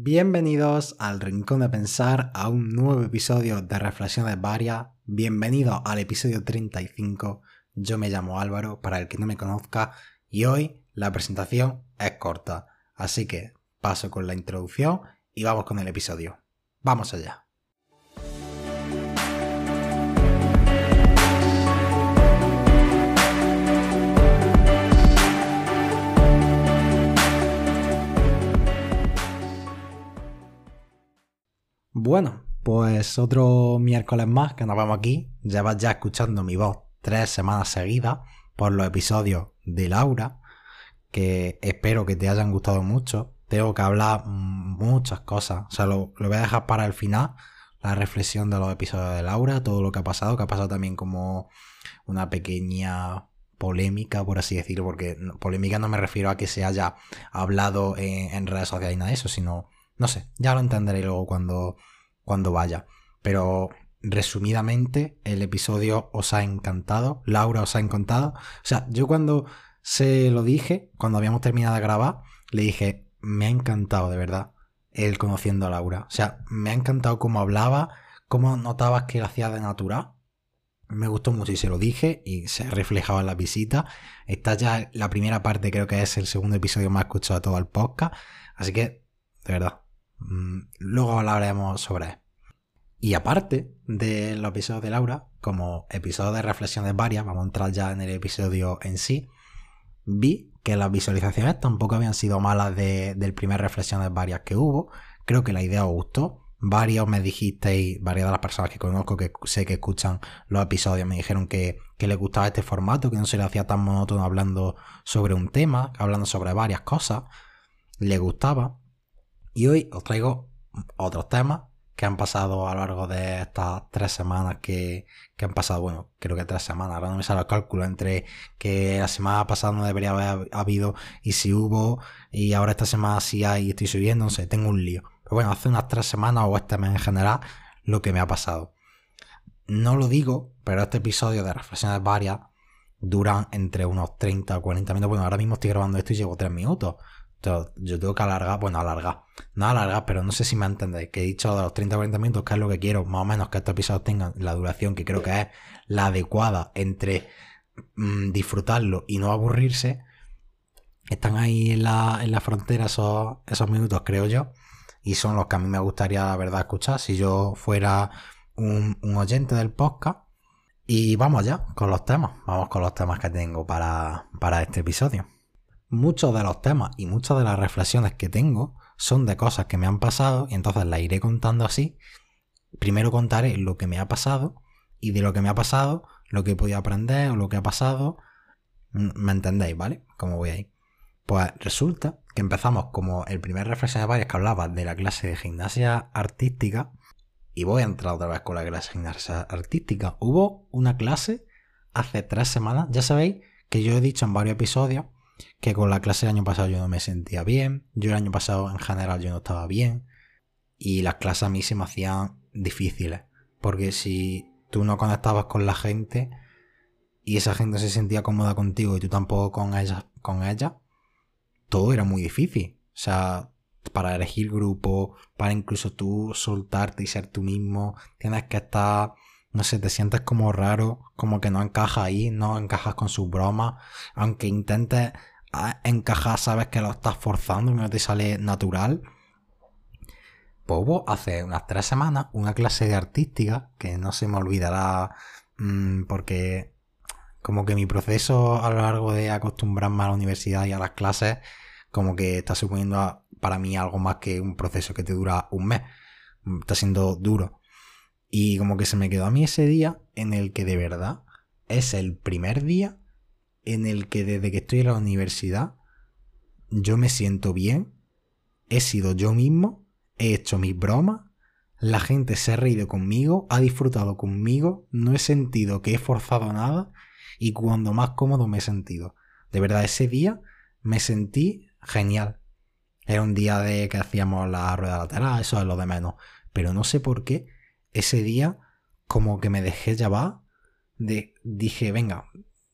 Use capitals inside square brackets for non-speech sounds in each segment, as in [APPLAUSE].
Bienvenidos al Rincón de Pensar, a un nuevo episodio de Reflexiones Varias. Bienvenidos al episodio 35. Yo me llamo Álvaro, para el que no me conozca, y hoy la presentación es corta. Así que paso con la introducción y vamos con el episodio. Vamos allá. Bueno, pues otro miércoles más que nos vamos aquí. Llevas ya escuchando mi voz tres semanas seguidas por los episodios de Laura, que espero que te hayan gustado mucho. Tengo que hablar muchas cosas, o sea, lo, voy a dejar para el final, la reflexión de los episodios de Laura, todo lo que ha pasado, que ha pasado también como una pequeña polémica, por así decirlo, porque polémica no me refiero a que se haya hablado en, en redes sociales y nada de eso, sino, no sé, ya lo entenderé luego cuando, cuando vaya. Pero resumidamente, el episodio os ha encantado, Laura os ha encantado. O sea, yo cuando se lo dije, cuando habíamos terminado de grabar, le dije, me ha encantado de verdad el conociendo a Laura. O sea, me ha encantado cómo hablaba, cómo notabas que lo hacía de natural. Me gustó mucho y se lo dije y se ha reflejado en la visita. Está ya la primera parte, creo que es el segundo episodio más escuchado de todo el podcast. Así que, de verdad, luego hablaremos sobre él. Y aparte de los episodios de Laura, como episodio de reflexiones varias, vamos a entrar ya en el episodio en sí, vi que las visualizaciones tampoco habían sido malas del primer reflexiones varias que hubo. Creo que la idea os gustó. Varios me dijisteis, varias de las personas que conozco que sé que escuchan los episodios me dijeron que, que les gustaba este formato, que no se le hacía tan monótono hablando sobre un tema, hablando sobre varias cosas. Les gustaba. Y hoy os traigo otros temas que han pasado a lo largo de estas tres semanas que, han pasado, bueno, creo que tres semanas, ahora no me sale el cálculo entre que la semana pasada no debería haber habido y si hubo y ahora esta semana sí hay y estoy subiendo, no sé, tengo un lío. Pero bueno, hace unas tres semanas o este mes en general lo que me ha pasado. No lo digo, pero este episodio de reflexiones varias duran entre unos 30 o 40 minutos. Bueno, ahora mismo estoy grabando esto y llevo tres minutos yo tengo que alargar, bueno, alargar, no alargar, pero no sé si me entendéis, que he dicho de los 30-40 minutos que es lo que quiero, más o menos que estos episodios tengan la duración que creo que es la adecuada entre mm, disfrutarlo y no aburrirse, están ahí en la, en la frontera esos, esos minutos, creo yo, y son los que a mí me gustaría, la verdad, escuchar. Si yo fuera un, un oyente del podcast. Y vamos ya con los temas, vamos con los temas que tengo para, para este episodio muchos de los temas y muchas de las reflexiones que tengo son de cosas que me han pasado y entonces las iré contando así. Primero contaré lo que me ha pasado y de lo que me ha pasado, lo que he podido aprender o lo que ha pasado. ¿Me entendéis, vale? ¿Cómo voy ahí? Pues resulta que empezamos como el primer reflexión de varias que hablaba de la clase de gimnasia artística y voy a entrar otra vez con la clase de gimnasia artística. Hubo una clase hace tres semanas, ya sabéis que yo he dicho en varios episodios que con la clase del año pasado yo no me sentía bien, yo el año pasado en general yo no estaba bien y las clases a mí se me hacían difíciles, porque si tú no conectabas con la gente y esa gente se sentía cómoda contigo y tú tampoco con ella, con ella, todo era muy difícil. O sea, para elegir grupo, para incluso tú soltarte y ser tú mismo, tienes que estar, no sé, te sientes como raro, como que no encajas ahí, no encajas con sus bromas, aunque intentes encajar, sabes que lo estás forzando y no te sale natural. Pues hubo hace unas tres semanas una clase de artística que no se me olvidará mm, porque como que mi proceso a lo largo de acostumbrarme a la universidad y a las clases como que está suponiendo para mí algo más que un proceso que te dura un mes. Está siendo duro. Y como que se me quedó a mí ese día en el que de verdad es el primer día en el que desde que estoy en la universidad yo me siento bien, he sido yo mismo, he hecho mis bromas, la gente se ha reído conmigo, ha disfrutado conmigo, no he sentido que he forzado nada y cuando más cómodo me he sentido. De verdad, ese día me sentí genial. Era un día de que hacíamos la rueda lateral, eso es lo de menos. Pero no sé por qué ese día como que me dejé llevar de dije, venga,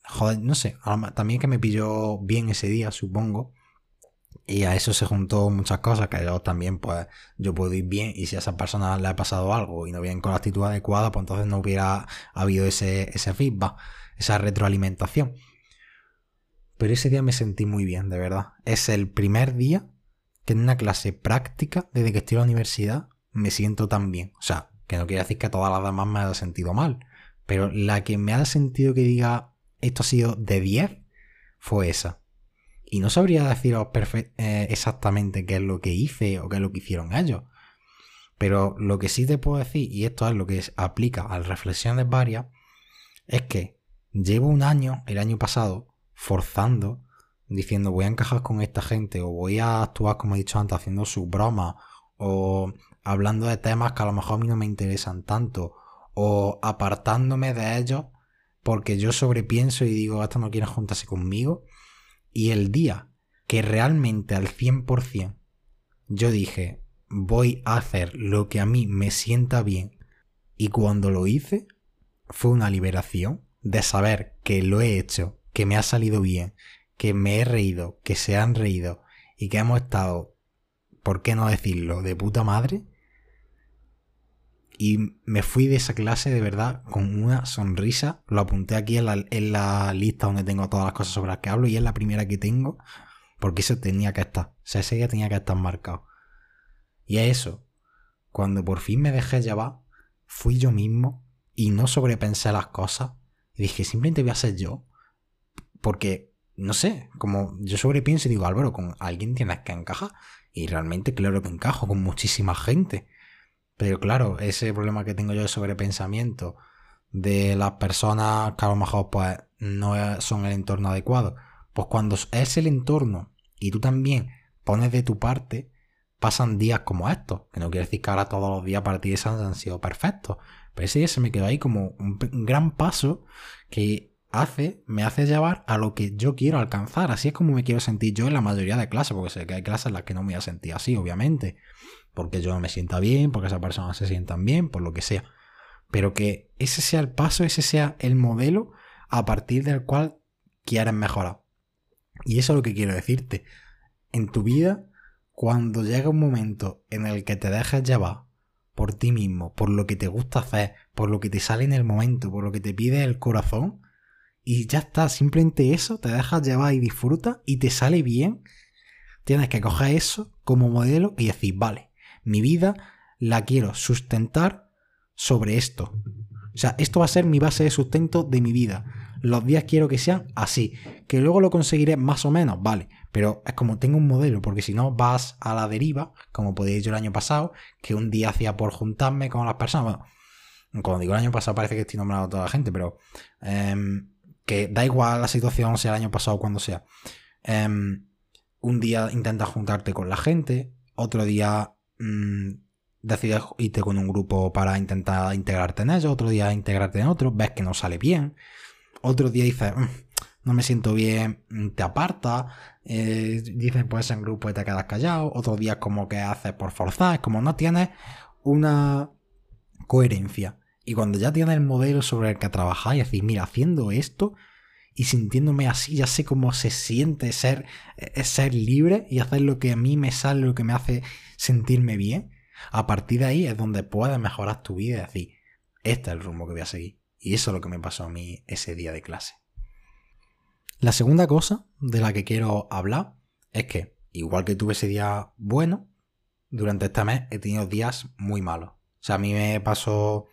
joder, no sé, también que me pilló bien ese día, supongo, Y a eso se juntó muchas cosas, que yo también, pues, yo puedo ir bien, y si a esa persona le ha pasado algo y no vienen con la actitud adecuada, pues entonces no hubiera habido ese, ese feedback, esa retroalimentación. Pero ese día me sentí muy bien, de verdad. Es el primer día que en una clase práctica, desde que estoy en la universidad, me siento tan bien. O sea, no quiere decir que todas las demás me haya sentido mal. Pero la que me ha sentido que diga esto ha sido de 10 fue esa. Y no sabría deciros eh, exactamente qué es lo que hice o qué es lo que hicieron ellos. Pero lo que sí te puedo decir, y esto es lo que aplica a reflexiones varias, es que llevo un año, el año pasado, forzando, diciendo voy a encajar con esta gente o voy a actuar, como he dicho antes, haciendo su broma o hablando de temas que a lo mejor a mí no me interesan tanto o apartándome de ellos porque yo sobrepienso y digo, hasta no quieren juntarse conmigo. Y el día que realmente al 100% yo dije, voy a hacer lo que a mí me sienta bien, y cuando lo hice, fue una liberación de saber que lo he hecho, que me ha salido bien, que me he reído, que se han reído y que hemos estado, ¿por qué no decirlo?, de puta madre y me fui de esa clase de verdad con una sonrisa. Lo apunté aquí en la, lista donde tengo todas las cosas sobre las que hablo y es la primera que tengo porque eso tenía que estar. O sea, ese día tenía que estar marcado. Y es eso. Cuando por fin me dejé llevar, fui yo mismo y no sobrepensé las cosas. Y dije, simplemente voy a ser yo. Porque, no sé, como yo sobrepienso y digo, Álvaro, con alguien tienes que encajar. Y realmente, claro que encajo con muchísima gente. Pero claro, ese problema que tengo yo de sobrepensamiento de las personas que a lo mejor pues no son el entorno adecuado, pues cuando es el entorno y tú también pones de tu parte, pasan días como estos, que no quiere decir que ahora todos los días para ti han sido perfectos, pero ese día se me quedó ahí como un gran paso que hace, me hace llevar a lo que yo quiero alcanzar. Así es como me quiero sentir yo en la mayoría de clases, porque sé que hay clases en las que no me voy a sentir así, obviamente porque yo me sienta bien, porque esa persona se sienta bien, por lo que sea. Pero que ese sea el paso, ese sea el modelo a partir del cual quieres mejorar. Y eso es lo que quiero decirte. En tu vida, cuando llega un momento en el que te dejas llevar por ti mismo, por lo que te gusta hacer, por lo que te sale en el momento, por lo que te pide el corazón, y ya está, simplemente eso, te dejas llevar y disfrutas y te sale bien, tienes que coger eso como modelo y decir, vale, mi vida la quiero sustentar sobre esto. O sea, esto va a ser mi base de sustento de mi vida. Los días quiero que sean así. Que luego lo conseguiré más o menos, vale. Pero es como tengo un modelo, porque si no vas a la deriva, como podéis yo el año pasado, que un día hacía por juntarme con las personas. Bueno, cuando digo el año pasado parece que estoy nombrando a toda la gente, pero em, que da igual la situación, sea el año pasado o cuando sea. Em, un día intentas juntarte con la gente, otro día mmm, decides irte con un grupo para intentar integrarte en ellos, otro día integrarte en otro, ves que no sale bien, otro día dices, mm, no me siento bien, mm, te apartas, eh, dices pues en grupo y te quedas callado, otro día como que haces por forzar, es como no tienes una coherencia. Y cuando ya tienes el modelo sobre el que trabajar y decís, mira, haciendo esto y sintiéndome así, ya sé cómo se siente ser, eh, ser libre y hacer lo que a mí me sale, lo que me hace sentirme bien, a partir de ahí es donde puedes mejorar tu vida y decir, este es el rumbo que voy a seguir. Y eso es lo que me pasó a mí ese día de clase. La segunda cosa de la que quiero hablar es que, igual que tuve ese día bueno, durante este mes he tenido días muy malos. O sea, a mí me pasó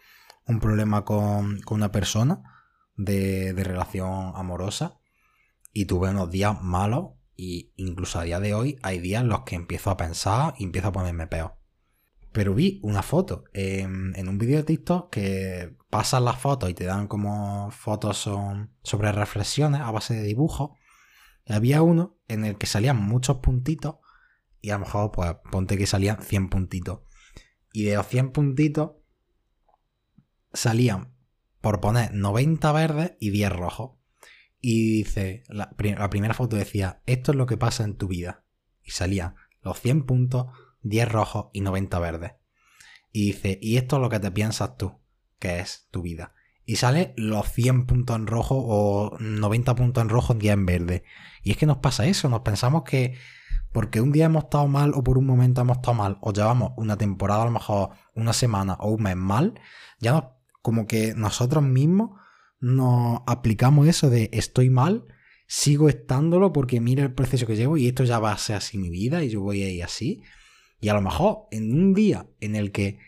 un problema con, una persona de, relación amorosa y tuve unos días malos y incluso a día de hoy hay días en los que empiezo a pensar y empiezo a ponerme peor. Pero vi una foto en, un vídeo de TikTok que pasan las fotos y te dan como fotos sobre reflexiones a base de dibujos. Y había uno en el que salían muchos puntitos y a lo mejor pues ponte que salían 100 puntitos. Y de los 100 puntitos salían por poner 90 verdes y 10 rojos. Y dice, la, primera foto decía, esto es lo que pasa en tu vida. Y salía los 100 puntos, 10 rojos y 90 verdes. Y dice, y esto es lo que te piensas tú, que es tu vida. Y sale los 100 puntos en rojo o 90 puntos en rojo, 10 en verde. Y es que nos pasa eso, nos pensamos que porque un día hemos estado mal o por un momento hemos estado mal, o llevamos una temporada, a lo mejor una semana o un mes mal, ya no, como que nosotros mismos nos aplicamos eso de estoy mal, sigo estándolo porque mira el proceso que llevo y esto ya va a ser así mi vida y yo voy a ir así. Y a lo mejor en un día en el que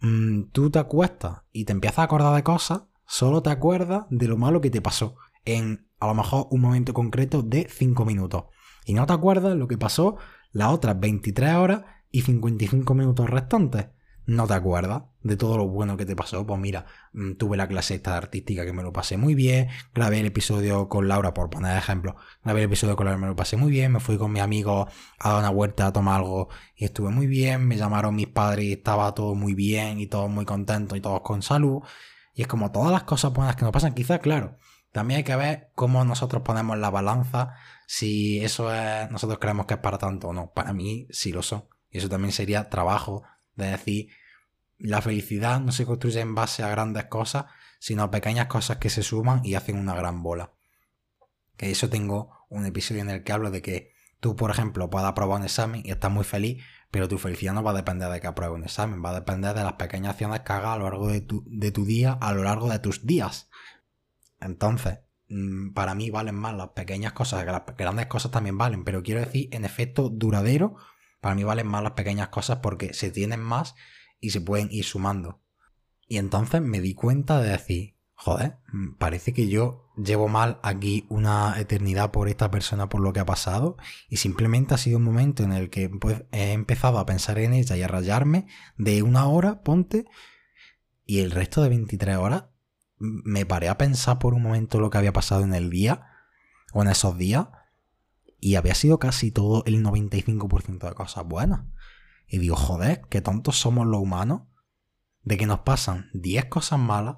mm, tú te acuestas y te empiezas a acordar de cosas, solo te acuerdas de lo malo que te pasó en a lo mejor un momento concreto de 5 minutos. Y no te acuerdas lo que pasó las otras 23 horas y 55 minutos restantes. No te acuerdas de todo lo bueno que te pasó. Pues mira, mm, tuve la clase esta artística que me lo pasé muy bien. Grabé el episodio con Laura, por poner ejemplo. Grabé el episodio con Laura, me lo pasé muy bien. Me fui con mi amigo a dar una vuelta a tomar algo y estuve muy bien. Me llamaron mis padres y estaba todo muy bien y todos muy contentos y todos con salud. Y es como todas las cosas buenas que nos pasan. Quizás, claro, también hay que ver cómo nosotros ponemos la balanza, si eso es, nosotros creemos que es para tanto o no. Para mí sí lo son. Y eso también sería trabajo de decir, la felicidad no se construye en base a grandes cosas, sino a pequeñas cosas que se suman y hacen una gran bola. Que eso tengo un episodio en el que hablo de que tú, por ejemplo, puedas aprobar un examen y estás muy feliz, pero tu felicidad no va a depender de que apruebes un examen, va a depender de las pequeñas acciones que hagas a lo largo de tu, de tu día, a lo largo de tus días. Entonces, mm, para mí valen más las pequeñas cosas, que las grandes cosas también valen, pero quiero decir, en efecto duradero, para mí valen más las pequeñas cosas porque se tienen más y se pueden ir sumando. Y entonces me di cuenta de decir, joder, mm, parece que yo llevo mal aquí una eternidad por esta persona por lo que ha pasado y simplemente ha sido un momento en el que pues, he empezado a pensar en ella y a rayarme de una hora, ponte, y el resto de 23 horas me paré a pensar por un momento lo que había pasado en el día o en esos días y había sido casi todo el 95% de cosas buenas. Y digo, joder, qué tontos somos los humanos de que nos pasan 10 cosas malas,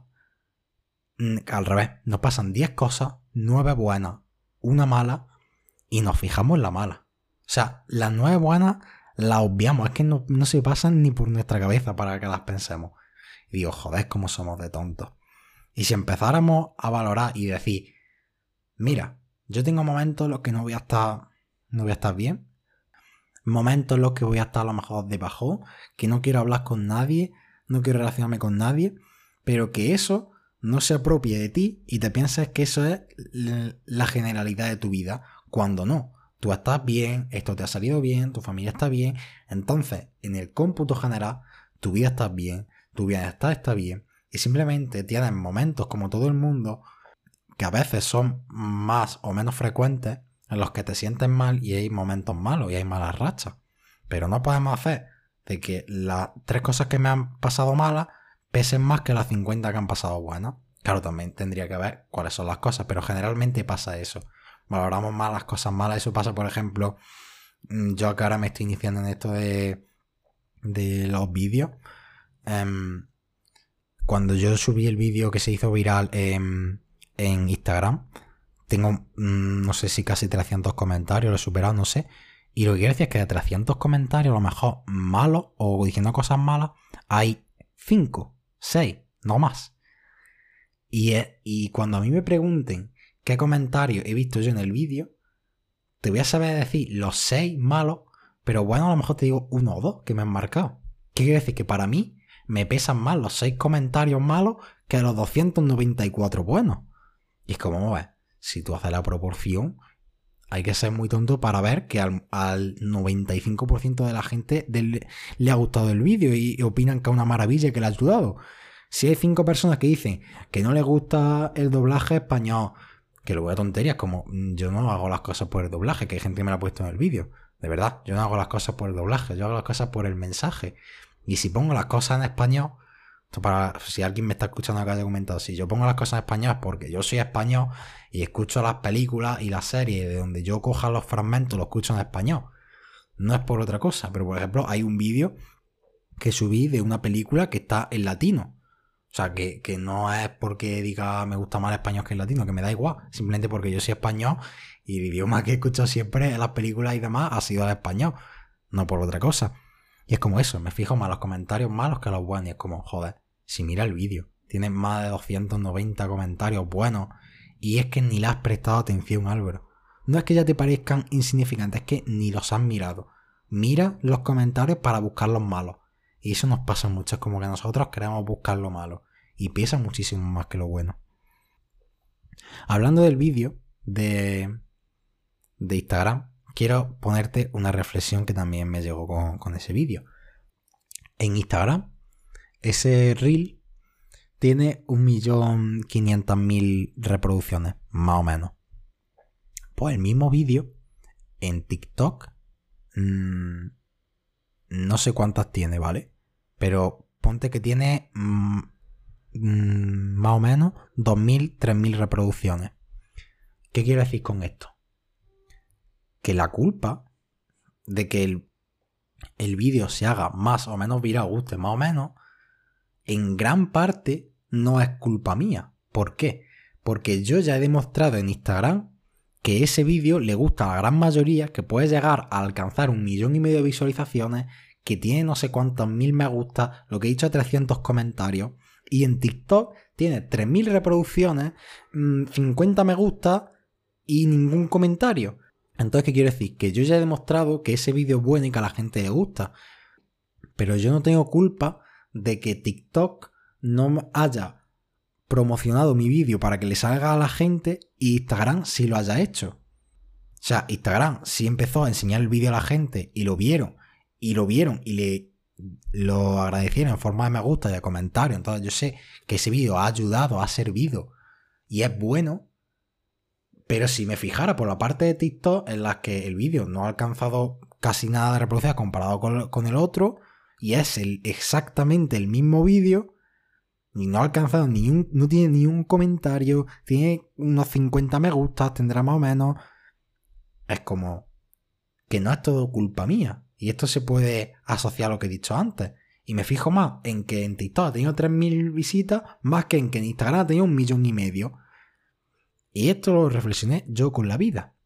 mm, al revés, nos pasan 10 cosas, 9 buenas, una mala y nos fijamos en la mala. O sea, las 9 buenas las obviamos, es que no, no se pasan ni por nuestra cabeza para que las pensemos. Y digo, joder, cómo somos de tontos. Y si empezáramos a valorar y decir, mira, yo tengo momentos en los que no voy a estar, no voy a estar bien, momentos en los que voy a estar a lo mejor debajo, que no quiero hablar con nadie, no quiero relacionarme con nadie, pero que eso no se apropie de ti y te pienses que eso es la generalidad de tu vida, cuando no. Tú estás bien, esto te ha salido bien, tu familia está bien, entonces en el cómputo general tu vida está bien, tu bienestar está bien y simplemente tienes momentos como todo el mundo que a veces son más o menos frecuentes en los que te sientes mal y hay momentos malos y hay malas rachas. Pero no podemos hacer de que las tres cosas que me han pasado malas pesen más que las 50 que han pasado buenas. Claro, también tendría que ver cuáles son las cosas, pero generalmente pasa eso. Valoramos más las cosas malas. Eso pasa, por ejemplo, mm, yo que ahora me estoy iniciando en esto de, de los vídeos. Em, cuando yo subí el vídeo que se hizo viral en, Instagram, tengo, mm, no sé si casi 300 comentarios, lo he superado, no sé. Y lo que quiero decir es que de 300 comentarios, a lo mejor malos o diciendo cosas malas, hay 5, 6, no más. Y, cuando a mí me pregunten qué comentarios he visto yo en el vídeo, te voy a saber decir los 6 malos, pero bueno, a lo mejor te digo uno o dos que me han marcado. ¿Qué quiere decir? Que para mí me pesan más los 6 comentarios malos que los 294 buenos. Y es como, ves, si tú haces la proporción, hay que ser muy tonto para ver que al, 95% de la gente le ha gustado el vídeo y, opinan que es una maravilla que le ha ayudado. Si hay 5 personas que dicen que no les gusta el doblaje español, que lo veo tonterías, como mm, yo no hago las cosas por el doblaje, que hay gente que me lo ha puesto en el vídeo. De verdad, yo no hago las cosas por el doblaje, yo hago las cosas por el mensaje. Y si pongo las cosas en español, para si alguien me está escuchando que haya comentado, si yo pongo las cosas en español es porque yo soy español y escucho las películas y las series de donde yo coja los fragmentos, los escucho en español. No es por otra cosa, pero por ejemplo, hay un vídeo que subí de una película que está en latino. O sea, que, que, no es porque diga me gusta más el español que el latino, que me da igual. Simplemente porque yo soy español y el idioma que escucho siempre en las películas y demás ha sido el español. No por otra cosa. Y es como eso, me fijo más los comentarios malos que los buenos. Y es como, joder, si mira el vídeo, tiene más de 290 comentarios buenos. Y es que ni le has prestado atención, Álvaro. no es que ya te parezcan insignificantes, es que ni los has mirado. Mira los comentarios para buscar los malos. Y eso nos pasa mucho, es como que nosotros queremos buscar lo malo. Y pesa muchísimo más que lo bueno. Hablando del vídeo de, de Instagram, quiero ponerte una reflexión que también me llegó con, con ese vídeo. En Instagram, ese reel tiene 1.500.000 reproducciones, más o menos. Pues el mismo vídeo en TikTok, mmm, no sé cuántas tiene, ¿vale? Pero ponte que tiene mmm, más o menos 2.000, 3.000 reproducciones. ¿Qué quiero decir con esto? Que la culpa de que el, el vídeo se haga más o menos viral, guste más o menos, en gran parte no es culpa mía. ¿Por qué? Porque yo ya he demostrado en Instagram que ese vídeo le gusta a la gran mayoría, que puede llegar a alcanzar un millón y medio de visualizaciones, que tiene no sé cuántos mil me gusta, lo que he dicho 300 comentarios, y en TikTok tiene 3.000 reproducciones, 50 mm, me gusta y ningún comentario. Entonces, ¿qué quiero decir? Que yo ya he demostrado que ese vídeo es bueno y que a la gente le gusta. Pero yo no tengo culpa de que TikTok no haya promocionado mi vídeo para que le salga a la gente y Instagram sí lo haya hecho. O sea, Instagram sí empezó a enseñar el vídeo a la gente y lo vieron, y lo vieron y le lo agradecieron en forma de me gusta y de comentario. Entonces yo sé que ese vídeo ha ayudado, ha servido y es bueno. Pero si me fijara por la parte de TikTok en la que el vídeo no ha alcanzado casi nada de reproducción comparado con, con el otro, y es el, exactamente el mismo vídeo, y no ha alcanzado ni un, no tiene ni un comentario, tiene unos 50 me gustas, tendrá más o menos. Es como que no es todo culpa mía. Y esto se puede asociar a lo que he dicho antes. Y me fijo más en que en TikTok ha tenido 3.000 visitas, más que en que en Instagram ha tenido un millón y medio. Y esto lo reflexioné yo con la vida.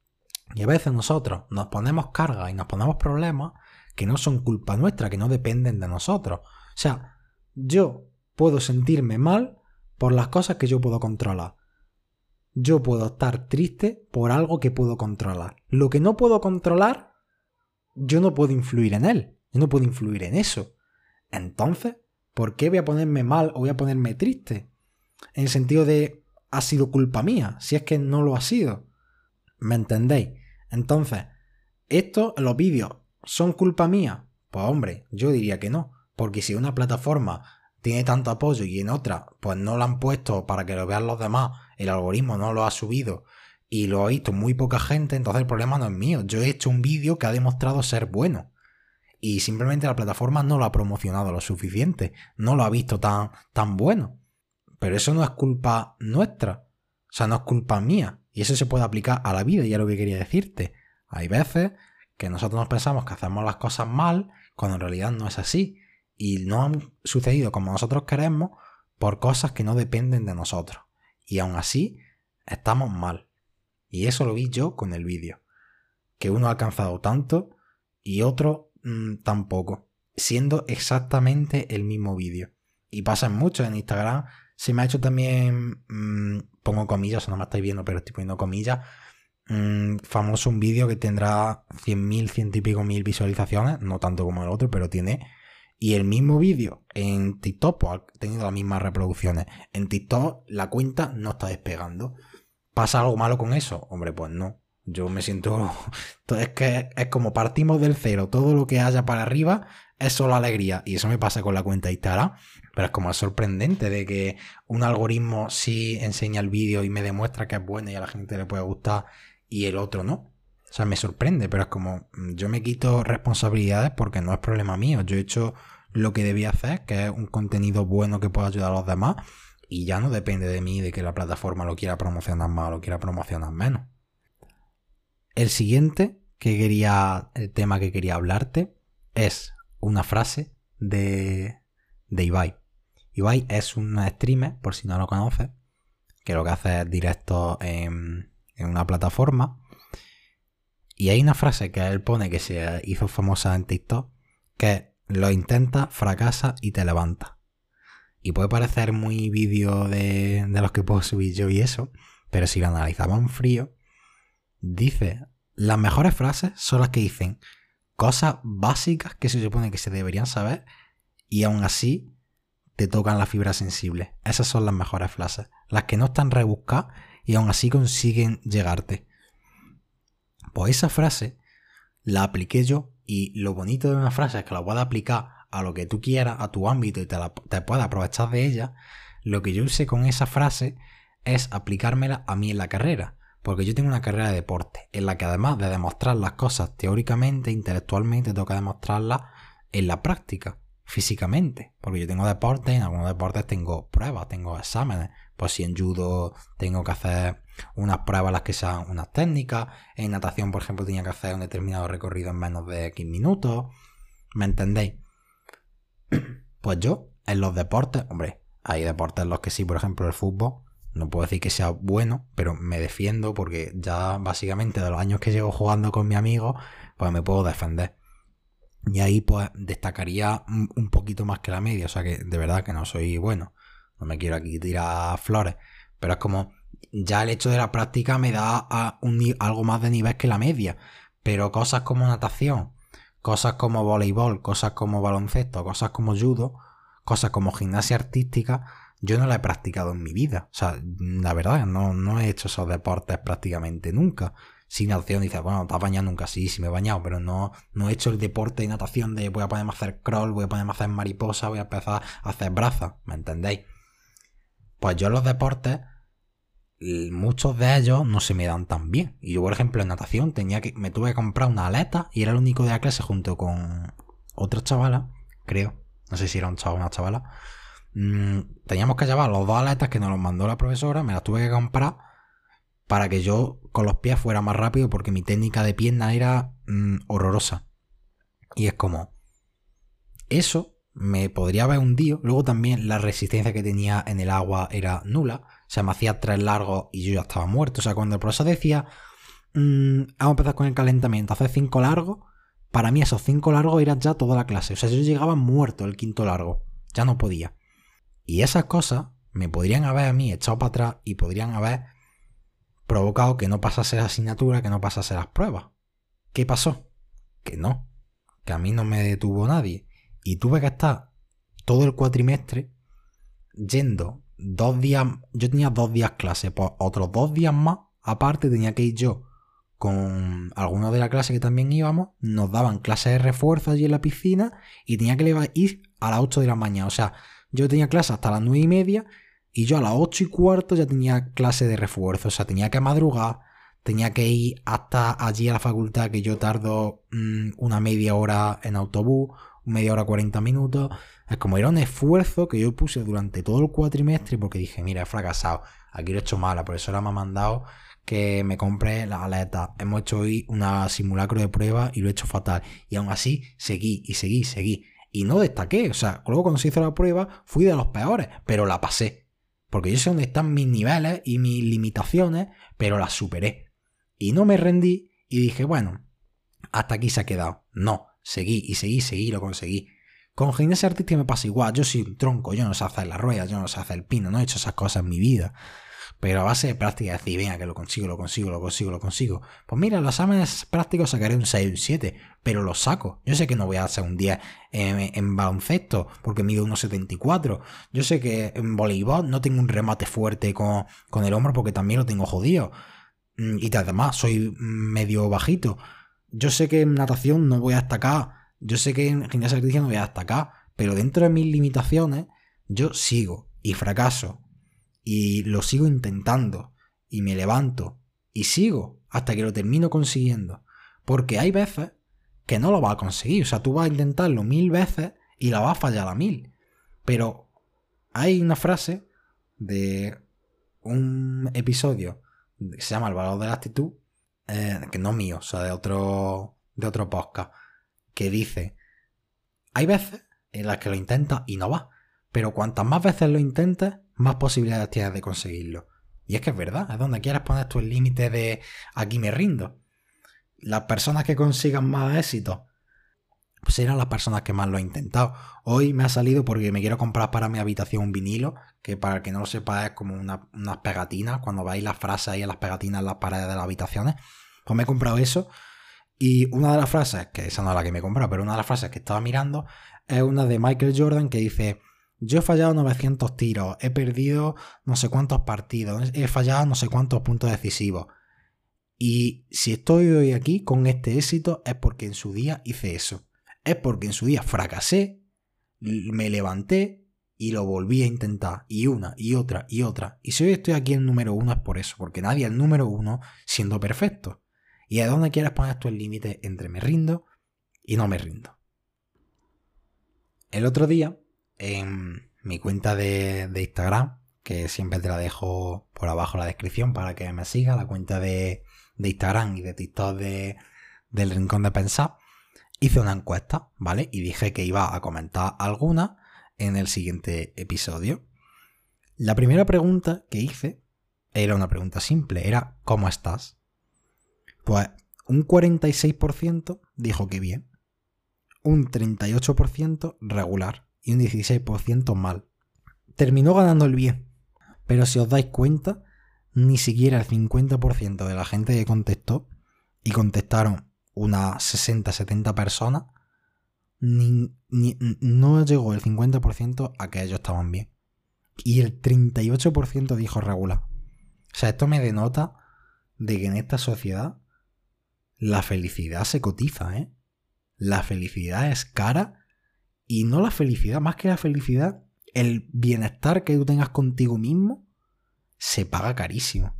Y a veces nosotros nos ponemos cargas y nos ponemos problemas que no son culpa nuestra, que no dependen de nosotros. O sea, yo puedo sentirme mal por las cosas que yo puedo controlar. Yo puedo estar triste por algo que puedo controlar. Lo que no puedo controlar, yo no puedo influir en él. Yo no puedo influir en eso. Entonces, ¿por qué voy a ponerme mal o voy a ponerme triste? En el sentido de, ha sido culpa mía, si es que no lo ha sido. ¿Me entendéis? Entonces, esto, los vídeos, ¿son culpa mía? Pues hombre, yo diría que no. Porque si una plataforma tiene tanto apoyo y en otra pues no lo han puesto para que lo vean los demás, el algoritmo no lo ha subido y lo ha visto muy poca gente, entonces el problema no es mío. Yo he hecho un vídeo que ha demostrado ser bueno y simplemente la plataforma no lo ha promocionado lo suficiente, no lo ha visto tan, tan bueno. Pero eso no es culpa nuestra, o sea, no es culpa mía y eso se puede aplicar a la vida y es lo que quería decirte. Hay veces que nosotros nos pensamos que hacemos las cosas mal cuando en realidad no es así y no han sucedido como nosotros queremos por cosas que no dependen de nosotros. Y aún así, estamos mal. Y eso lo vi yo con el vídeo. Que uno ha alcanzado tanto y otro mm, tampoco. Siendo exactamente el mismo vídeo. Y pasa mucho en Instagram. Se me ha hecho también, mm, pongo comillas, no me estáis viendo, pero estoy poniendo comillas. Mm, famoso un vídeo que tendrá 100.000, ciento y pico mil visualizaciones. No tanto como el otro, pero tiene y el mismo vídeo en TikTok pues, ha tenido las mismas reproducciones. En TikTok la cuenta no está despegando. ¿Pasa algo malo con eso? Hombre, pues no. Yo me siento... [LAUGHS] Es que es como partimos del cero. Todo lo que haya para arriba es solo alegría. Y eso me pasa con la cuenta de Instagram. Pero es como sorprendente de que un algoritmo sí enseña el vídeo y me demuestra que es bueno y a la gente le puede gustar y el otro no. O sea, me sorprende, pero es como mm, yo me quito responsabilidades porque no es problema mío. Yo he hecho lo que debía hacer, que es un contenido bueno que pueda ayudar a los demás, y ya no depende de mí de que la plataforma lo quiera promocionar más o lo quiera promocionar menos. El siguiente que quería, el tema que quería hablarte es una frase de, de Ibai. Ibai es un streamer, por si no lo conoces, que lo que hace es directo en, en una plataforma y hay una frase que él pone que se hizo famosa en TikTok, que lo intenta, fracasa y te levanta. Y puede parecer muy vídeo de, de los que puedo subir yo y eso, pero si lo analizamos en frío, dice, las mejores frases son las que dicen cosas básicas que se supone que se deberían saber y aún así te tocan la fibra sensible. Esas son las mejores frases. Las que no están rebuscadas y aún así consiguen llegarte. Pues esa frase la apliqué yo y lo bonito de una frase es que la puedas aplicar a lo que tú quieras, a tu ámbito y te, te puedas aprovechar de ella. Lo que yo usé con esa frase es aplicármela a mí en la carrera. Porque yo tengo una carrera de deporte en la que además de demostrar las cosas teóricamente, intelectualmente, tengo que demostrarlas en la práctica físicamente, porque yo tengo deportes, en algunos deportes tengo pruebas, tengo exámenes, pues si en judo tengo que hacer unas pruebas las que sean unas técnicas, en natación por ejemplo tenía que hacer un determinado recorrido en menos de 15 minutos, ¿me entendéis? [CLEARS THROAT] Pues yo, en los deportes, hombre, hay deportes en los que sí, por ejemplo el fútbol, no puedo decir que sea bueno, pero me defiendo porque ya básicamente de los años que llevo jugando con mi amigo, pues me puedo defender. Y ahí pues destacaría un poquito más que la media. O sea que de verdad que no soy bueno. No me quiero aquí tirar flores. Pero es como ya el hecho de la práctica me da algo más de nivel que la media. Pero cosas como natación, cosas como voleibol, cosas como baloncesto, cosas como judo, cosas como gimnasia artística, yo no la he practicado en mi vida. O sea, la verdad, no, no he hecho esos deportes prácticamente nunca sin natación dices, bueno, ¿te has bañado nunca? Sí, sí me he bañado, pero no, no he hecho el deporte de natación de voy a ponerme a hacer crawl, voy a ponerme a hacer mariposa, voy a empezar a hacer brazas, ¿me entendéis? Pues yo los deportes, muchos de ellos no se me dan tan bien. Y yo, por ejemplo, en natación tenía que, me tuve que comprar una aleta y era el único de la clase junto con otra chavala, creo, no sé si era un chaval o una chavala. Mm, teníamos que llevar los dos aletas que nos los mandó la profesora, me las tuve que comprar para que yo con los pies fuera más rápido porque mi técnica de pierna era mm, horrorosa. Y es como, eso me podría haber hundido. Luego también la resistencia que tenía en el agua era nula. O sea, me hacía tres largos y yo ya estaba muerto. O sea, cuando el profesor decía, mm, vamos a empezar con el calentamiento, hacer cinco largos, para mí esos cinco largos eran ya toda la clase. O sea, yo llegaba muerto el quinto largo. Ya no podía. Y esas cosas me podrían haber a mí echado para atrás y podrían haber provocado que no pasase la asignatura, que no pasase las pruebas. ¿Qué pasó? Que no, que a mí no me detuvo nadie. Y tuve que estar todo el cuatrimestre yendo dos días, yo tenía dos días clase, pues otros dos días más, aparte tenía que ir yo con algunos de la clase que también íbamos, nos daban clases de refuerzo allí en la piscina y tenía que ir a las 8 de la mañana. O sea, yo tenía clase hasta las 9 y media y yo a las 8 y cuarto ya tenía clase de refuerzo, o sea, tenía que madrugar, tenía que ir hasta allí a la facultad, que yo tardo mm, una media hora en autobús, media hora 40 minutos. Es como era un esfuerzo que yo puse durante todo el cuatrimestre porque dije, mira, he fracasado, aquí lo he hecho mal, la profesora me ha mandado que me compre las aletas. Hemos hecho hoy una simulacro de prueba y lo he hecho fatal. Y aún así, seguí y seguí, seguí. Y no destaqué. O sea, luego cuando se hizo la prueba, fui de los peores, pero la pasé. Porque yo sé dónde están mis niveles y mis limitaciones, pero las superé. Y no me rendí y dije, bueno, hasta aquí se ha quedado. No, seguí y seguí, seguí, lo conseguí. Con gimnasia artística me pasa igual, yo soy un tronco, yo no sé hacer las ruedas, yo no sé hacer el pino, no he hecho esas cosas en mi vida. Pero a base de práctica, decir, venga, que lo consigo, lo consigo, lo consigo, lo consigo. Pues mira, los exámenes prácticos sacaré un 6 un 7, pero lo saco. Yo sé que no voy a hacer un 10 en, baloncesto, porque mido 1,74. Yo sé que en voleibol no tengo un remate fuerte con, con el hombro, porque también lo tengo jodido. Mm, y además, soy medio bajito. Yo sé que en natación no voy a destacar. Yo sé que en gimnasia artística no voy a destacar. Pero dentro de mis limitaciones, yo sigo y fracaso y lo sigo intentando y me levanto y sigo hasta que lo termino consiguiendo. Porque hay veces que no lo vas a conseguir. O sea, tú vas a intentarlo mil veces y la vas a fallar a mil. Pero hay una frase de un episodio que se llama El valor de la actitud, eh, que no mío, o sea, de otro, de otro podcast, que dice, hay veces en las que lo intentas y no va. Pero cuantas más veces lo intentes, más posibilidades tienes de conseguirlo. Y es que es verdad, es donde quieras poner tú el límite de aquí me rindo. Las personas que consigan más éxito pues serán las personas que más lo han intentado. Hoy me ha salido porque me quiero comprar para mi habitación un vinilo, que para el que no lo sepa es como unas pegatinas, cuando veis las frases ahí en las pegatinas en las paredes de las habitaciones, Pues me he comprado eso. Y una de las frases, que esa no es la que me he comprado, pero una de las frases que estaba mirando es una de Michael Jordan que dice, yo he fallado 900 tiros, he perdido no sé cuántos partidos, he fallado no sé cuántos puntos decisivos. Y si estoy hoy aquí con este éxito es porque en su día hice eso. Es porque en su día fracasé, me levanté y lo volví a intentar. Y una, y otra, y otra. Y si hoy estoy aquí en número uno es por eso, porque nadie es el número uno siendo perfecto. ¿Y a dónde quieres poner tú el límite entre me rindo y no me rindo? El otro día, en mi cuenta de, Instagram, que siempre te la dejo por abajo en la descripción para que me siga, la cuenta de, Instagram y de TikTok de, del Rincón de Pensar, hice una encuesta, ¿vale? Y dije que iba a comentar alguna en el siguiente episodio. La primera pregunta que hice era una pregunta simple, era ¿cómo estás? Pues un 46% dijo que bien, un 38% regular y un 16% mal. Terminó ganando el bien, pero si os dais cuenta, ni siquiera el 50% de la gente que contestó, y contestaron unas 60-70 personas, no llegó el 50% a que ellos estaban bien. Y el 38% dijo regular. O sea, esto me denota de que en esta sociedad la felicidad se cotiza, ¿eh? La felicidad es cara y no la felicidad, más que la felicidad, el bienestar que tú tengas contigo mismo se paga carísimo.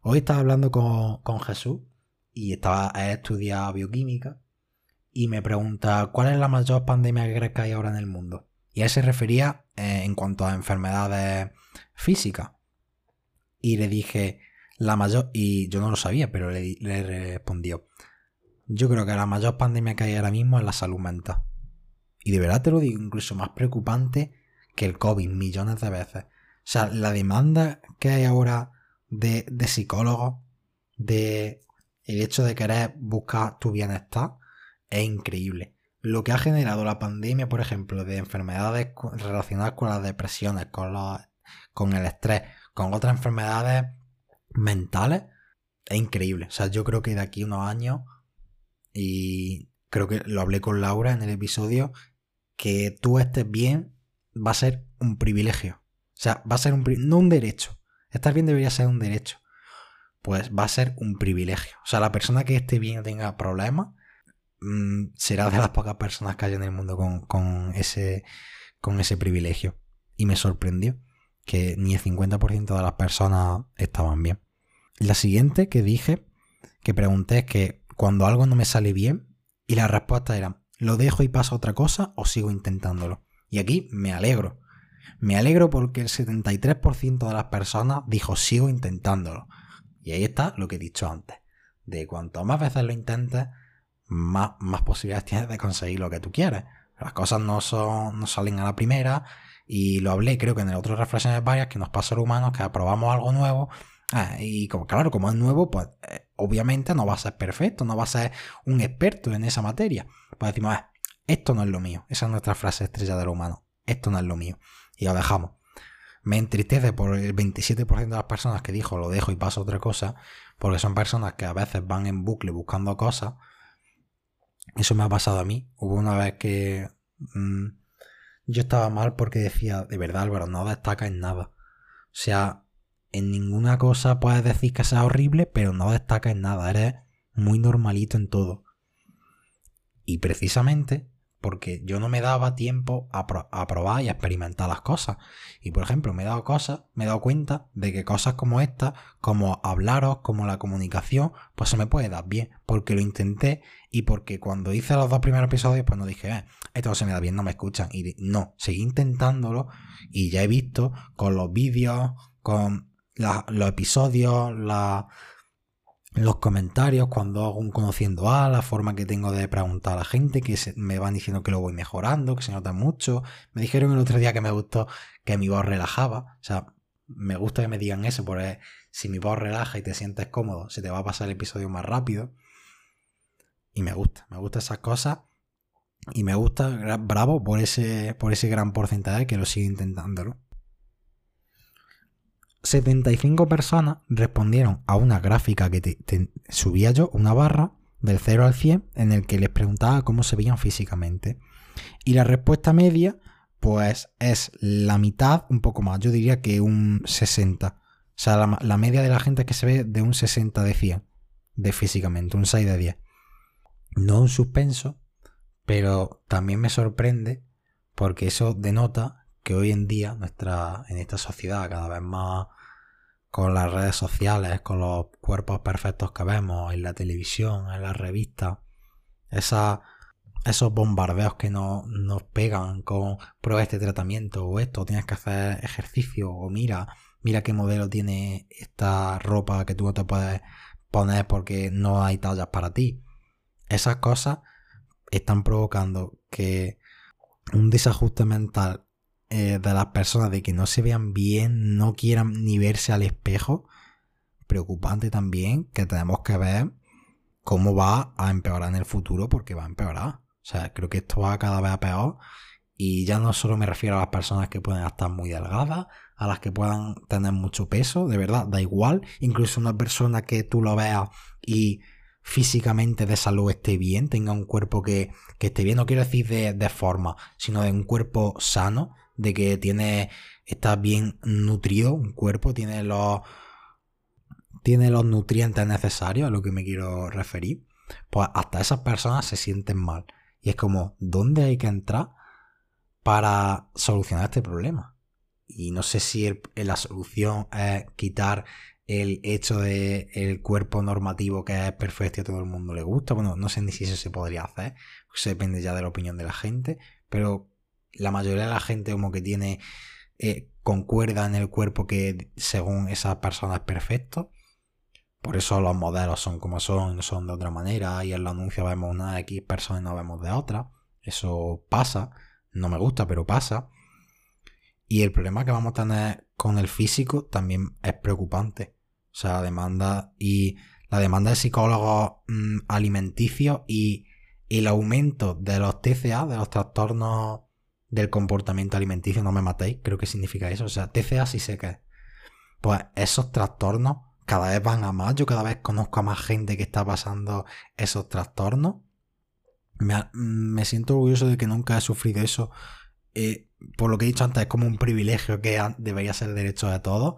Hoy estaba hablando con, Jesús y estaba a estudiar bioquímica y me pregunta cuál es la mayor pandemia que hay ahora en el mundo. Y él se refería eh, en cuanto a enfermedades físicas. Y le dije, la mayor, y yo no lo sabía, pero le, respondió, yo creo que la mayor pandemia que hay ahora mismo es la salud mental. Y de verdad te lo digo, incluso más preocupante que el COVID, millones de veces. O sea, la demanda que hay ahora de, de psicólogos, de el hecho de querer buscar tu bienestar, es increíble. Lo que ha generado la pandemia, por ejemplo, de enfermedades relacionadas con las depresiones, con, con el estrés, con otras enfermedades mentales es increíble. O sea, yo creo que de aquí a unos años, y creo que lo hablé con Laura en el episodio, que tú estés bien va a ser un privilegio. O sea, va a ser un no un derecho. Estar bien debería ser un derecho. Pues va a ser un privilegio. O sea, la persona que esté bien tenga problemas mm, será de las pocas personas que hay en el mundo con, con, ese, con ese privilegio. Y me sorprendió que ni el 50% de las personas estaban bien. La siguiente que dije, que pregunté es que cuando algo no me sale bien, y la respuesta era, ¿lo dejo y paso otra cosa o sigo intentándolo? Y aquí me alegro. Me alegro porque el 73% de las personas dijo sigo intentándolo. Y ahí está lo que he dicho antes. De cuanto más veces lo intentes, más, más posibilidades tienes de conseguir lo que tú quieres. Las cosas no, son, no salen a la primera. Y lo hablé creo que en el otro reflexiones varias que nos pasa a los humanos que aprobamos algo nuevo Ah, y como, claro, como es nuevo, pues eh, obviamente no va a ser perfecto, no va a ser un experto en esa materia. Pues decimos, ah, esto no es lo mío. Esa es nuestra frase estrella de lo humano. Esto no es lo mío. Y lo dejamos. Me entristece por el 27% de las personas que dijo lo dejo y paso a otra cosa, porque son personas que a veces van en bucle buscando cosas. Eso me ha pasado a mí. Hubo una vez que mm, yo estaba mal porque decía, de verdad Álvaro, no destaca en nada. O sea, en ninguna cosa puedes decir que sea horrible, pero no destaca en nada, eres muy normalito en todo. Y precisamente porque yo no me daba tiempo a, probar y a experimentar las cosas. Y por ejemplo, me he dado cosas, me he dado cuenta de que cosas como esta, como hablaros, como la comunicación, pues se me puede dar bien, porque lo intenté y porque cuando hice los dos primeros episodios, pues no dije, eh, esto se me da bien, no me escuchan. Y no, seguí intentándolo y ya he visto con los vídeos, con los episodios, los comentarios, cuando hago un conociendo a, la forma que tengo de preguntar a la gente, que me van diciendo que lo voy mejorando, que se nota mucho. Me dijeron el otro día que me gustó que mi voz relajaba. O sea, me gusta que me digan eso, porque si mi voz relaja y te sientes cómodo, se te va a pasar el episodio más rápido. Y me gusta, me gusta esas cosas. Y me gusta, bravo por ese, por ese gran porcentaje que lo sigue intentándolo. 75 personas respondieron a una gráfica que subía yo, una barra del 0 al 100, en el que les preguntaba cómo se veían físicamente. Y la respuesta media, pues es la mitad, un poco más, yo diría que un 60. O sea, la, la media de la gente que se ve de un 60 de 100 de físicamente, un 6 de 10. No un suspenso, pero también me sorprende porque eso denota que hoy en día, nuestra, en esta sociedad, cada vez más con las redes sociales, con los cuerpos perfectos que vemos en la televisión, en las revistas, esos bombardeos que nos pegan con prueba este tratamiento o esto, tienes que hacer ejercicio o mira, mira qué modelo tiene esta ropa que tú no te puedes poner porque no hay tallas para ti. Esas cosas están provocando que un desajuste mental eh, de las personas de que no se vean bien, no quieran ni verse al espejo, preocupante también que tenemos que ver cómo va a empeorar en el futuro porque va a empeorar. O sea, creo que esto va cada vez a peor y ya no solo me refiero a las personas que pueden estar muy delgadas, a las que puedan tener mucho peso, de verdad, da igual, incluso una persona que tú lo veas y físicamente de salud esté bien, tenga un cuerpo que, esté bien, no quiero decir de, forma, sino de un cuerpo sano, de que tiene, está bien nutrido un cuerpo, tiene los, tiene los nutrientes necesarios a lo que me quiero referir, pues hasta esas personas se sienten mal. Y es como, ¿dónde hay que entrar para solucionar este problema? Y no sé si la solución es quitar el hecho de el cuerpo normativo que es perfecto y a todo el mundo le gusta. Bueno, no sé ni si eso se podría hacer, eso depende ya de la opinión de la gente, pero la mayoría de la gente como que tiene eh, concuerda en el cuerpo que según esa persona es perfecto. Por eso los modelos son como son, son de otra manera, y en los anuncios vemos una X persona y no vemos de otra. Eso pasa, no me gusta, pero pasa. Y el problema que vamos a tener con el físico también es preocupante. O sea, la demanda y la demanda de psicólogos mm, alimenticios y el aumento de los TCA, de los trastornos del comportamiento alimenticio, no me matéis, creo que significa eso. O sea, TCA sí sé que Pues esos trastornos cada vez van a más. Yo cada vez conozco a más gente que está pasando esos trastornos. Me, siento orgulloso de que nunca he sufrido eso. Eh, por lo que he dicho antes, es como un privilegio que debería ser derecho de todos.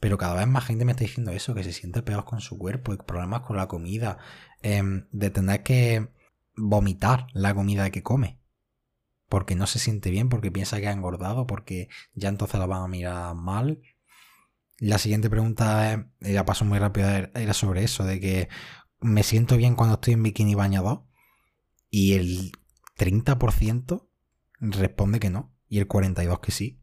Pero cada vez más gente me está diciendo eso, que se siente peor con su cuerpo y problemas con la comida, em, de tener que vomitar la comida que come. Porque no se siente bien, porque piensa que ha engordado, porque ya entonces la van a mirar mal. La siguiente pregunta, es, ya paso muy rápido, era sobre eso, de que me siento bien cuando estoy en bikini bañado. Y el 30% responde que no. Y el 42% que sí.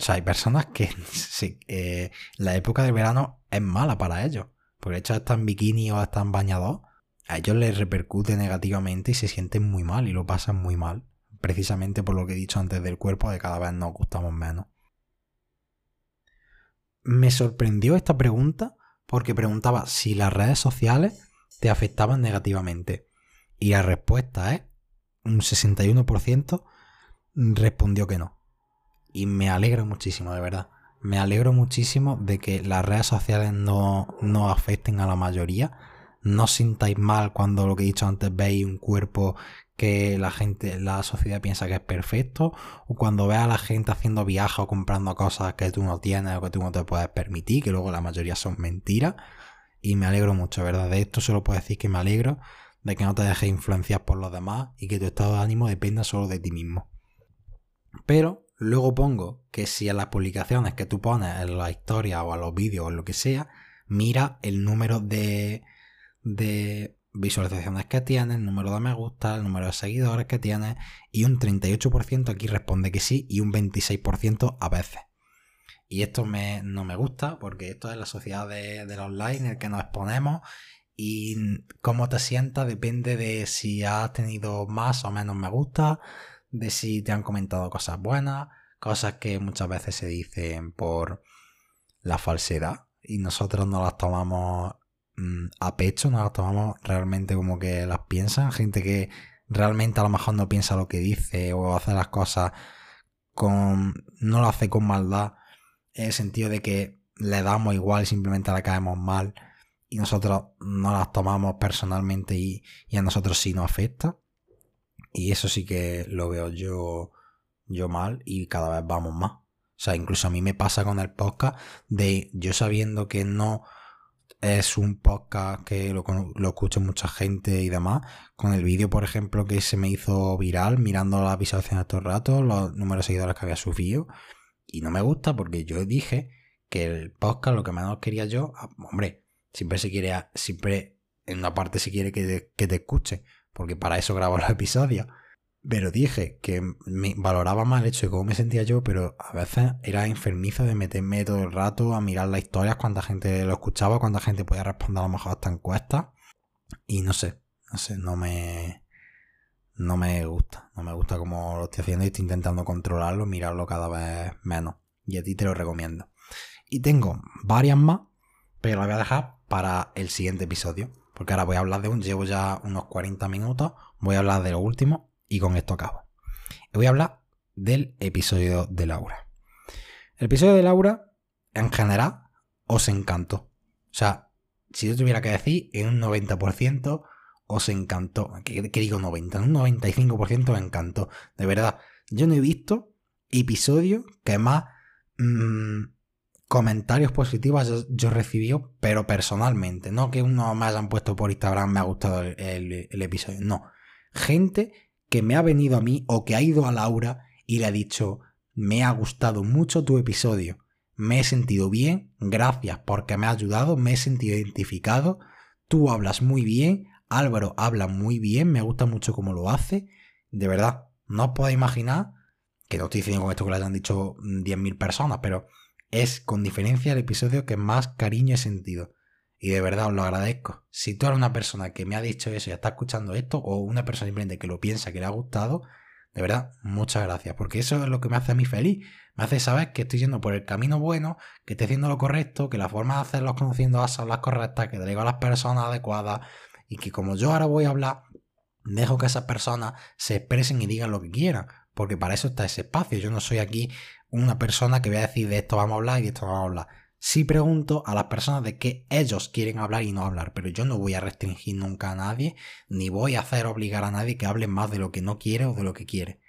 O sea, hay personas [LAUGHS] que la época del verano es mala para ellos. Por el hecho de estar en bikini o estar bañados, a ellos les repercute negativamente y se sienten muy mal y lo pasan muy mal. Precisamente por lo que he dicho antes del cuerpo, de cada vez nos gustamos menos. Me sorprendió esta pregunta porque preguntaba si las redes sociales te afectaban negativamente. Y la respuesta es, un 61% respondió que no. Y me alegro muchísimo, de verdad. Me alegro muchísimo de que las redes sociales no, no afecten a la mayoría. No sintáis mal cuando lo que he dicho antes veis un cuerpo que la gente, la sociedad piensa que es perfecto, o cuando veas a la gente haciendo viajes o comprando cosas que tú no tienes o que tú no te puedes permitir, que luego la mayoría son mentiras. Y me alegro mucho, ¿verdad? De esto solo puedo decir que me alegro de que no te dejes influenciar por los demás y que tu estado de ánimo dependa solo de ti mismo. Pero Luego pongo que si a las publicaciones que tú pones en la historia o a los vídeos o lo que sea, mira el número de, de visualizaciones que tienes, el número de me gusta, el número de seguidores que tienes, y un 38% aquí responde que sí y un 26% a veces. Y esto me, no me gusta porque esto es la sociedad de, del online en el que nos exponemos y cómo te sientas depende de si has tenido más o menos me gusta, de si te han comentado cosas buenas, cosas que muchas veces se dicen por la falsedad y nosotros no las tomamos mm, a pecho, no las tomamos realmente como que las piensan, gente que realmente a lo mejor no piensa lo que dice o hace las cosas con no lo hace con maldad en el sentido de que le damos igual, simplemente le caemos mal y nosotros no las tomamos personalmente y, y a nosotros sí nos afecta. Y eso sí que lo veo yo, yo mal y cada vez vamos más. O sea, incluso a mí me pasa con el podcast de yo sabiendo que no es un podcast que lo, lo escucha mucha gente y demás. Con el vídeo, por ejemplo, que se me hizo viral mirando las visualizaciones todo el rato, los números de seguidores que había subido. Y no me gusta porque yo dije que el podcast lo que menos quería yo, ah, hombre, siempre se quiere, siempre en una parte se quiere que que te escuche, porque para eso grabo los episodios. Pero dije que me valoraba el hecho de cómo me sentía yo, pero a veces era enfermizo de meterme todo el rato a mirar las historias, cuánta gente lo escuchaba, cuánta gente podía responder a lo mejor a esta encuesta. Y no sé, no sé, no me. No me gusta. No me gusta cómo lo estoy haciendo y estoy intentando controlarlo, mirarlo cada vez menos. Y a ti te lo recomiendo. Y tengo varias más, pero las voy a dejar para el siguiente episodio. Porque ahora voy a hablar de un. Llevo ya unos 40 minutos. Voy a hablar de lo último y con esto acabo. Voy a hablar del episodio de Laura. El episodio de Laura, en general, os encantó. O sea, si yo tuviera que decir, en un 90% os encantó. ¿Qué, digo 90? En un 95% me encantó. De verdad, yo no he visto episodio que más mm, comentarios positivos yo, recibí, pero personalmente. No que uno me hayan puesto por Instagram, me ha gustado el episodio. No. Gente que me ha venido a mí o que ha ido a Laura y le ha dicho, me ha gustado mucho tu episodio, me he sentido bien, gracias porque me ha ayudado, me he sentido identificado, tú hablas muy bien, Álvaro habla muy bien, me gusta mucho cómo lo hace, de verdad, no os podéis imaginar, que no estoy diciendo con esto que lo hayan dicho 10.000 personas, pero es con diferencia el episodio que más cariño he sentido. Y de verdad os lo agradezco. Si tú eres una persona que me ha dicho eso y está escuchando esto, o una persona simplemente que lo piensa, que le ha gustado, de verdad, muchas gracias. Porque eso es lo que me hace a mí feliz. Me hace saber que estoy yendo por el camino bueno, que estoy haciendo lo correcto, que la forma de hacerlos conociendo son las correctas, que traigo a las personas adecuadas y que como yo ahora voy a hablar, dejo que esas personas se expresen y digan lo que quieran. Porque para eso está ese espacio. Yo no soy aquí una persona que voy a decir de esto vamos a hablar y de esto vamos a hablar sí pregunto a las personas de qué ellos quieren hablar y no hablar, pero yo no voy a restringir nunca a nadie, ni voy a hacer obligar a nadie que hable más de lo que no quiere o de lo que quiere.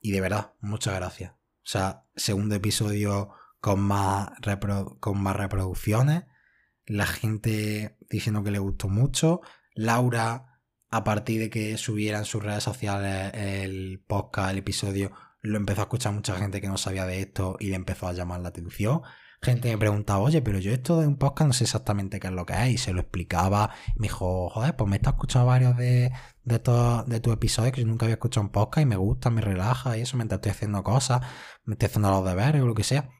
Y de verdad, muchas gracias. O sea, segundo episodio con más, con más reproducciones, la gente diciendo que le gustó mucho, Laura, a partir de que subiera en sus redes sociales el podcast, el episodio, lo empezó a escuchar mucha gente que no sabía de esto y le empezó a llamar la atención gente me preguntaba, oye, pero yo esto de un podcast no sé exactamente qué es lo que es. Y se lo explicaba. me dijo, joder, pues me he escuchando varios de, de, de tus episodios que yo nunca había escuchado un podcast y me gusta, me relaja y eso mientras estoy haciendo cosas, me estoy haciendo los deberes o lo que sea.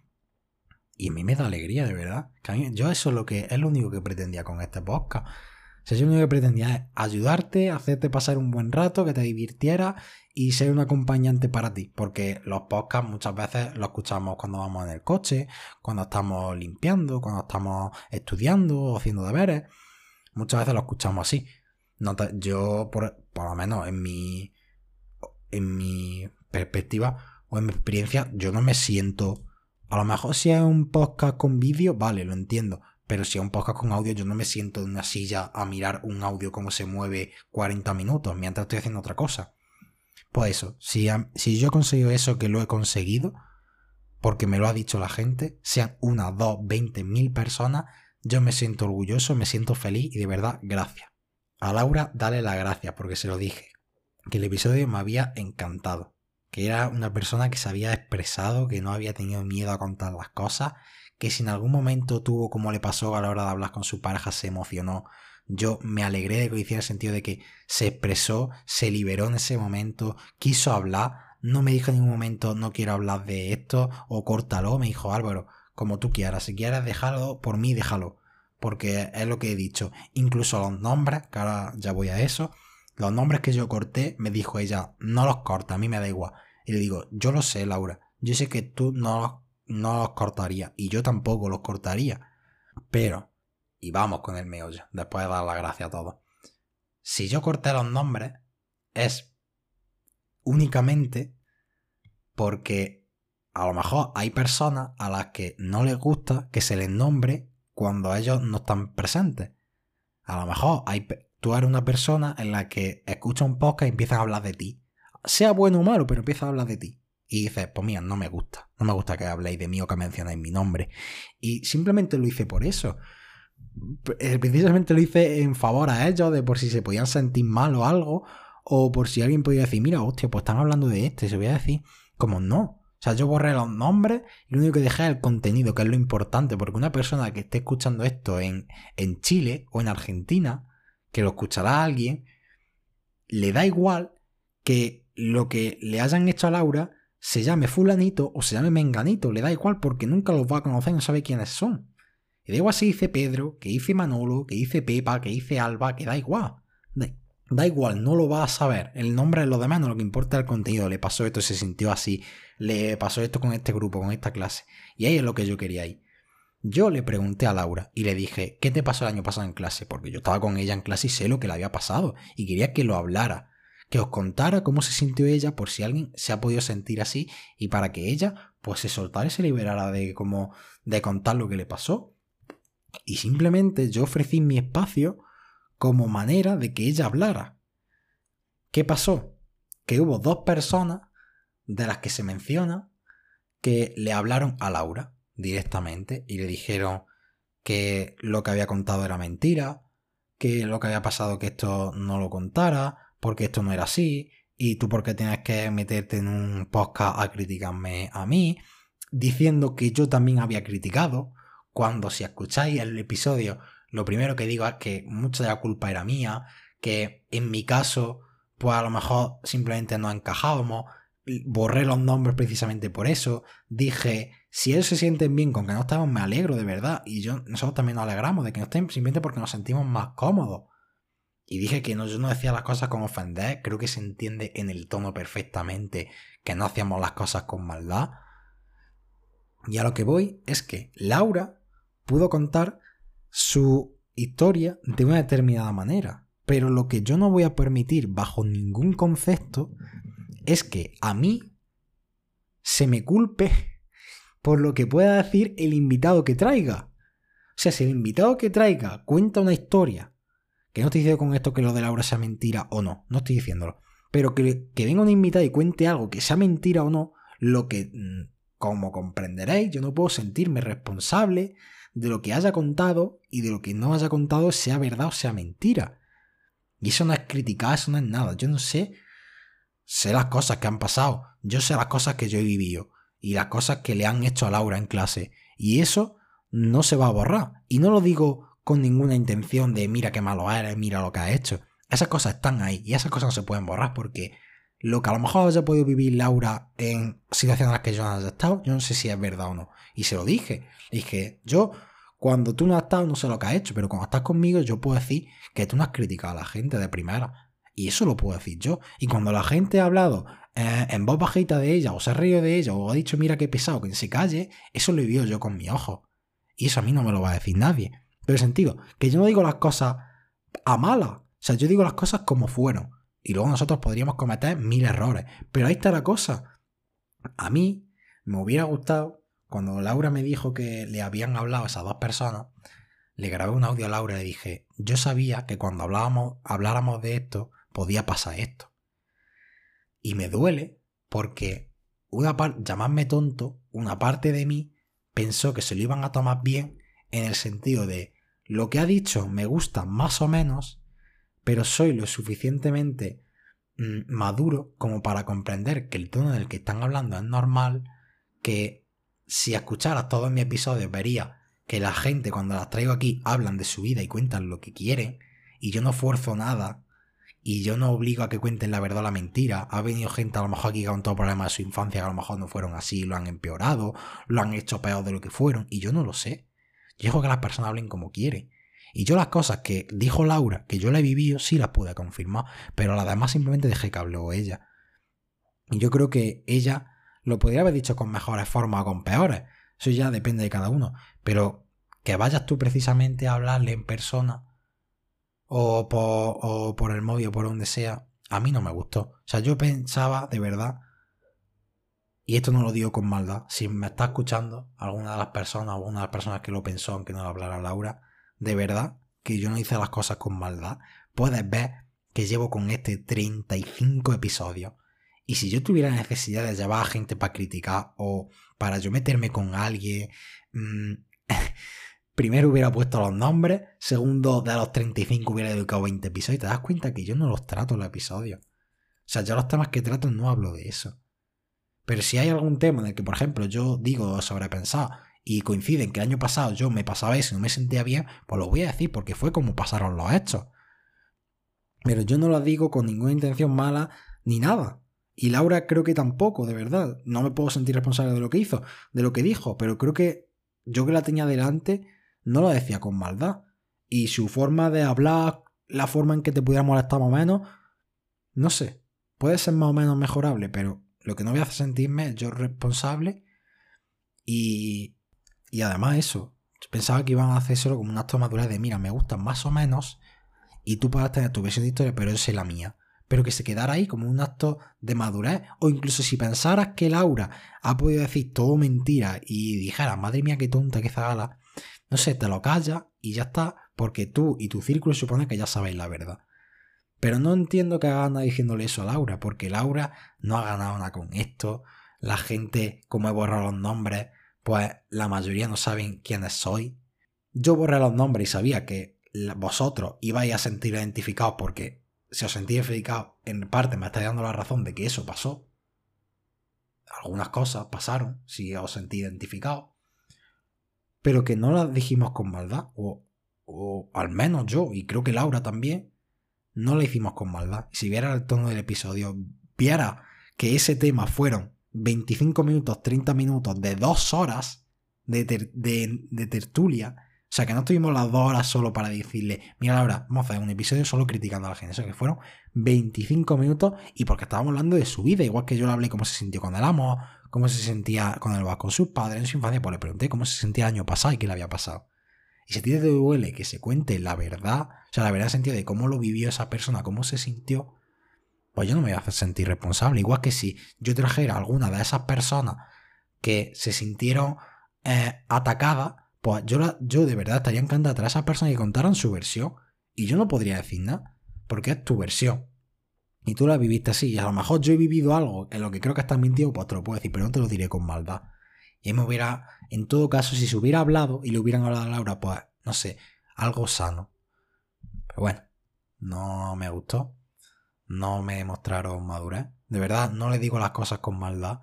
Y a mí me da alegría, de verdad. Que yo eso es lo que es lo único que pretendía con este podcast. Sea, yo lo único que pretendía es ayudarte, hacerte pasar un buen rato, que te divirtiera y ser un acompañante para ti, porque los podcasts muchas veces los escuchamos cuando vamos en el coche, cuando estamos limpiando, cuando estamos estudiando o haciendo deberes. Muchas veces los escuchamos así. yo, por, lo menos en mi, en mi perspectiva o en mi experiencia, yo no me siento. A lo mejor si es un podcast con vídeo, vale, lo entiendo. Pero si es un podcast con audio, yo no me siento en una silla a mirar un audio cómo se mueve 40 minutos mientras estoy haciendo otra cosa. Pues eso, si, si yo he conseguido eso que lo he conseguido, porque me lo ha dicho la gente, sean una, dos, veinte, mil personas, yo me siento orgulloso, me siento feliz y de verdad, gracias. A Laura, dale las gracias porque se lo dije, que el episodio me había encantado, que era una persona que se había expresado, que no había tenido miedo a contar las cosas, que si en algún momento tuvo como le pasó a la hora de hablar con su pareja, se emocionó, yo me alegré de que hiciera el sentido de que se expresó, se liberó en ese momento, quiso hablar, no me dijo en ningún momento no quiero hablar de esto o córtalo, me dijo Álvaro, como tú quieras, si quieres dejarlo, por mí déjalo, porque es lo que he dicho, incluso los nombres, que ahora ya voy a eso, los nombres que yo corté, me dijo ella, no los corta, a mí me da igual. Y le digo, yo lo sé, Laura, yo sé que tú no, no los cortarías y yo tampoco los cortaría, pero y vamos con el meollo, después de dar las gracias a todos. Si yo corté los nombres, es únicamente porque a lo mejor hay personas a las que no les gusta que se les nombre cuando ellos no están presentes. A lo mejor hay, tú eres una persona en la que escucha un podcast y empiezas a hablar de ti. Sea bueno o malo, pero empieza a hablar de ti. Y dices, pues mira, no me gusta. No me gusta que habléis de mí o que mencionéis mi nombre. Y simplemente lo hice por eso. Eh, precisamente lo hice en favor a ellos, de por si se podían sentir mal o algo. O por si alguien podía decir, mira, hostia, pues están hablando de este. Se voy a decir, como no. O sea, yo borré los nombres y lo único que dejé es el contenido, que es lo importante, porque una persona que esté escuchando esto en, en Chile o en Argentina, que lo escuchará alguien, le da igual que lo que le hayan hecho a Laura se llame fulanito o se llame menganito, le da igual porque nunca los va a conocer, no sabe quiénes son. Y da igual si dice Pedro, que dice Manolo, que dice Pepa, que dice Alba, que da igual. Da igual, no lo va a saber. El nombre es lo demás, no lo que importa es el contenido. Le pasó esto, se sintió así. Le pasó esto con este grupo, con esta clase. Y ahí es lo que yo quería ir. Yo le pregunté a Laura y le dije, ¿qué te pasó el año pasado en clase? Porque yo estaba con ella en clase y sé lo que le había pasado. Y quería que lo hablara. Que os contara cómo se sintió ella por si alguien se ha podido sentir así y para que ella pues se soltara y se liberara de como de contar lo que le pasó. Y simplemente yo ofrecí mi espacio como manera de que ella hablara. ¿Qué pasó? Que hubo dos personas de las que se menciona que le hablaron a Laura directamente y le dijeron que lo que había contado era mentira, que lo que había pasado que esto no lo contara, porque esto no era así, y tú porque tienes que meterte en un podcast a criticarme a mí, diciendo que yo también había criticado, cuando si escucháis el episodio lo primero que digo es que mucha de la culpa era mía, que en mi caso, pues a lo mejor simplemente no encajábamos, borré los nombres precisamente por eso, dije, si ellos se sienten bien con que no estemos, me alegro de verdad, y yo, nosotros también nos alegramos de que no estén simplemente porque nos sentimos más cómodos. Y dije que no, yo no decía las cosas con ofender, creo que se entiende en el tono perfectamente que no hacíamos las cosas con maldad. Y a lo que voy es que Laura pudo contar su historia de una determinada manera. Pero lo que yo no voy a permitir bajo ningún concepto es que a mí se me culpe por lo que pueda decir el invitado que traiga. O sea, si el invitado que traiga cuenta una historia, que no estoy diciendo con esto que lo de Laura sea mentira o no, no estoy diciéndolo, pero que, que venga un invitado y cuente algo que sea mentira o no, lo que, mm, como comprenderéis, yo no puedo sentirme responsable de lo que haya contado y de lo que no haya contado, sea verdad o sea mentira. Y eso no es criticar, eso no es nada. Yo no sé, sé las cosas que han pasado, yo sé las cosas que yo he vivido y las cosas que le han hecho a Laura en clase. Y eso no se va a borrar. Y no lo digo con ninguna intención de mira qué malo eres, mira lo que has hecho. Esas cosas están ahí y esas cosas no se pueden borrar porque lo que a lo mejor haya podido vivir Laura en situaciones en las que yo no haya estado, yo no sé si es verdad o no. Y se lo dije. dije, yo, cuando tú no has estado, no sé lo que has hecho, pero cuando estás conmigo, yo puedo decir que tú no has criticado a la gente de primera. Y eso lo puedo decir yo. Y cuando la gente ha hablado eh, en voz bajita de ella, o se ha reído de ella, o ha dicho, mira qué pesado, que se calle, eso lo vivido yo con mi ojo. Y eso a mí no me lo va a decir nadie. Pero sentido, que yo no digo las cosas a mala. O sea, yo digo las cosas como fueron. Y luego nosotros podríamos cometer mil errores. Pero ahí está la cosa. A mí me hubiera gustado, cuando Laura me dijo que le habían hablado a esas dos personas, le grabé un audio a Laura y le dije, yo sabía que cuando hablábamos, habláramos de esto, podía pasar esto. Y me duele porque una llamadme tonto, una parte de mí pensó que se lo iban a tomar bien en el sentido de lo que ha dicho me gusta más o menos, pero soy lo suficientemente mm, maduro como para comprender que el tono del que están hablando es normal, que si escucharas todos mis episodios vería que la gente cuando las traigo aquí hablan de su vida y cuentan lo que quieren, y yo no fuerzo nada, y yo no obligo a que cuenten la verdad o la mentira. Ha venido gente a lo mejor aquí con todo problemas de su infancia que a lo mejor no fueron así, lo han empeorado, lo han hecho peor de lo que fueron, y yo no lo sé. Yo dejo que las personas hablen como quieren. Y yo las cosas que dijo Laura, que yo la he vivido, sí las pude confirmar, pero las demás simplemente dejé que habló ella. Y yo creo que ella lo podría haber dicho con mejores formas o con peores. Eso ya depende de cada uno. Pero que vayas tú precisamente a hablarle en persona o por, o por el móvil o por donde sea, a mí no me gustó. O sea, yo pensaba de verdad y esto no lo digo con maldad, si me está escuchando alguna de las personas, alguna de las personas que lo pensó, aunque no lo hablara Laura, de verdad que yo no hice las cosas con maldad, puedes ver que llevo con este 35 episodios. Y si yo tuviera necesidad de llevar a gente para criticar o para yo meterme con alguien, mm, [LAUGHS] primero hubiera puesto los nombres, segundo de los 35 hubiera dedicado 20 episodios. Y te das cuenta que yo no los trato los episodios. O sea, yo los temas que trato no hablo de eso. Pero si hay algún tema en el que, por ejemplo, yo digo sobrepensar y coincide en que el año pasado yo me pasaba eso y no me sentía bien, pues lo voy a decir porque fue como pasaron los hechos. Pero yo no lo digo con ninguna intención mala ni nada. Y Laura creo que tampoco, de verdad. No me puedo sentir responsable de lo que hizo, de lo que dijo, pero creo que yo que la tenía delante no lo decía con maldad. Y su forma de hablar, la forma en que te pudiera molestar más o menos, no sé, puede ser más o menos mejorable, pero lo que no voy a sentirme yo responsable y, y además eso, pensaba que iban a hacer solo como un acto de mira, me gustan más o menos y tú puedas tener tu versión de historia, pero esa es la mía. Pero que se quedara ahí como un acto de madurez. O incluso si pensaras que Laura ha podido decir todo mentira y dijera, madre mía, qué tonta, qué zagala, no sé, te lo callas y ya está, porque tú y tu círculo supone que ya sabéis la verdad. Pero no entiendo que haga nada diciéndole eso a Laura, porque Laura no ha ganado nada con esto. La gente, como he borrado los nombres, pues la mayoría no saben quiénes soy. Yo borré los nombres y sabía que vosotros ibais a sentir identificados porque si os sentís identificados, en parte me estáis dando la razón de que eso pasó. Algunas cosas pasaron, si os sentís identificados. Pero que no las dijimos con maldad, o, o al menos yo, y creo que Laura también, no la hicimos con maldad. Si viera el tono del episodio, viera que ese tema fueron 25 minutos, 30 minutos de dos horas de, tertulia. O sea, que no tuvimos las dos horas solo para decirle, mira Laura, vamos a hacer un episodio solo criticando a la gente. Que fueron 25 minutos y porque estábamos hablando de su vida, igual que yo le hablé cómo se sintió con el amo, cómo se sentía con el con sus padres en su infancia, pues le pregunté cómo se sentía el año pasado y qué le había pasado. Y si a ti te duele que se cuente la verdad, o sea, la verdad sentido de cómo lo vivió esa persona, cómo se sintió, pues yo no me voy a sentir responsable. Igual que si yo trajera alguna de esas personas que se sintieron eh, atacadas, pues yo, yo de verdad estaría encantada de a esas personas que contaran su versión. Y yo no podría decir nada, porque es tu versión. Y tú la viviste así. Y a lo mejor yo he vivido algo en lo que creo que estás mintiendo, pues te lo puedo decir, pero no te lo diré con maldad. Y me hubiera, en todo caso, si se hubiera hablado y le hubieran hablado a Laura, pues, no sé, algo sano. Pero bueno, no me gustó. No me mostraron madurez. De verdad, no le digo las cosas con maldad.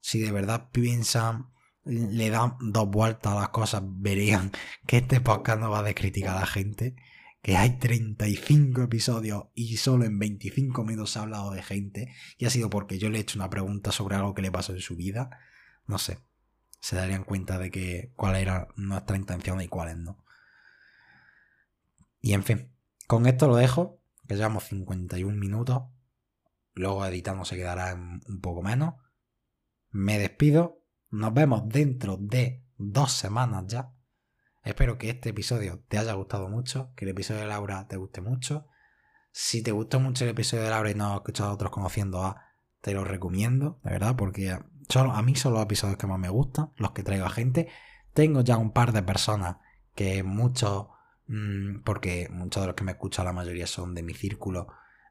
Si de verdad piensan, le dan dos vueltas a las cosas, verían que este podcast no va a criticar a la gente. Que hay 35 episodios y solo en 25 minutos se ha hablado de gente. Y ha sido porque yo le he hecho una pregunta sobre algo que le pasó en su vida. No sé se darían cuenta de que cuál era nuestra intención y cuáles no. Y en fin, con esto lo dejo, que llevamos 51 minutos. Luego editando se quedará un poco menos. Me despido. Nos vemos dentro de dos semanas ya. Espero que este episodio te haya gustado mucho, que el episodio de Laura te guste mucho. Si te gustó mucho el episodio de Laura y no has escuchado a otros conociendo a, te lo recomiendo, de verdad, porque a mí son los episodios que más me gustan, los que traigo a gente. Tengo ya un par de personas que muchos, mm, porque muchos de los que me escuchan, la mayoría son de mi círculo,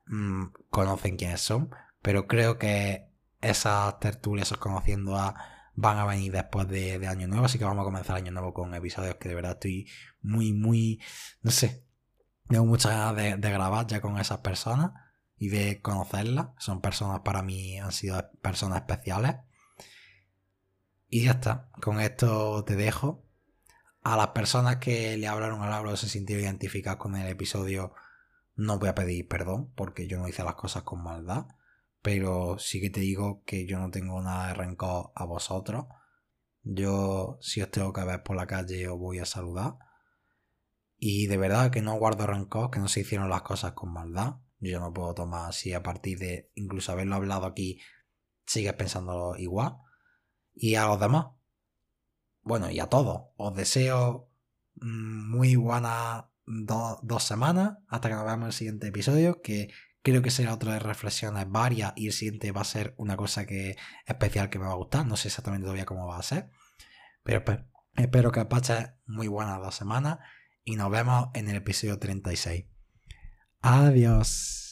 mm, conocen quiénes son, pero creo que esas tertulias, esos conociendo a, van a venir después de, Año Nuevo, así que vamos a comenzar Año Nuevo con episodios que de verdad estoy muy, muy, no sé, tengo muchas ganas de, de grabar ya con esas personas y de conocerlas. Son personas para mí, han sido personas especiales. Y ya está. Con esto te dejo. A las personas que le hablaron a Laura o se sintieron identificadas con el episodio, no voy a pedir perdón porque yo no hice las cosas con maldad. Pero sí que te digo que yo no tengo nada de rencor a vosotros. Yo, si os tengo que ver por la calle, os voy a saludar. Y de verdad que no guardo rencor, que no se hicieron las cosas con maldad. Yo no puedo tomar así a partir de incluso haberlo hablado aquí, sigues pensando igual. Y a los demás, bueno, y a todos, os deseo muy buenas dos semanas hasta que nos veamos en el siguiente episodio, que Creo que será otra de reflexiones varias y el siguiente va a ser una cosa que especial que me va a gustar. No sé exactamente todavía cómo va a ser. Pero espero que pases muy buenas dos semanas y nos vemos en el episodio 36. Adiós.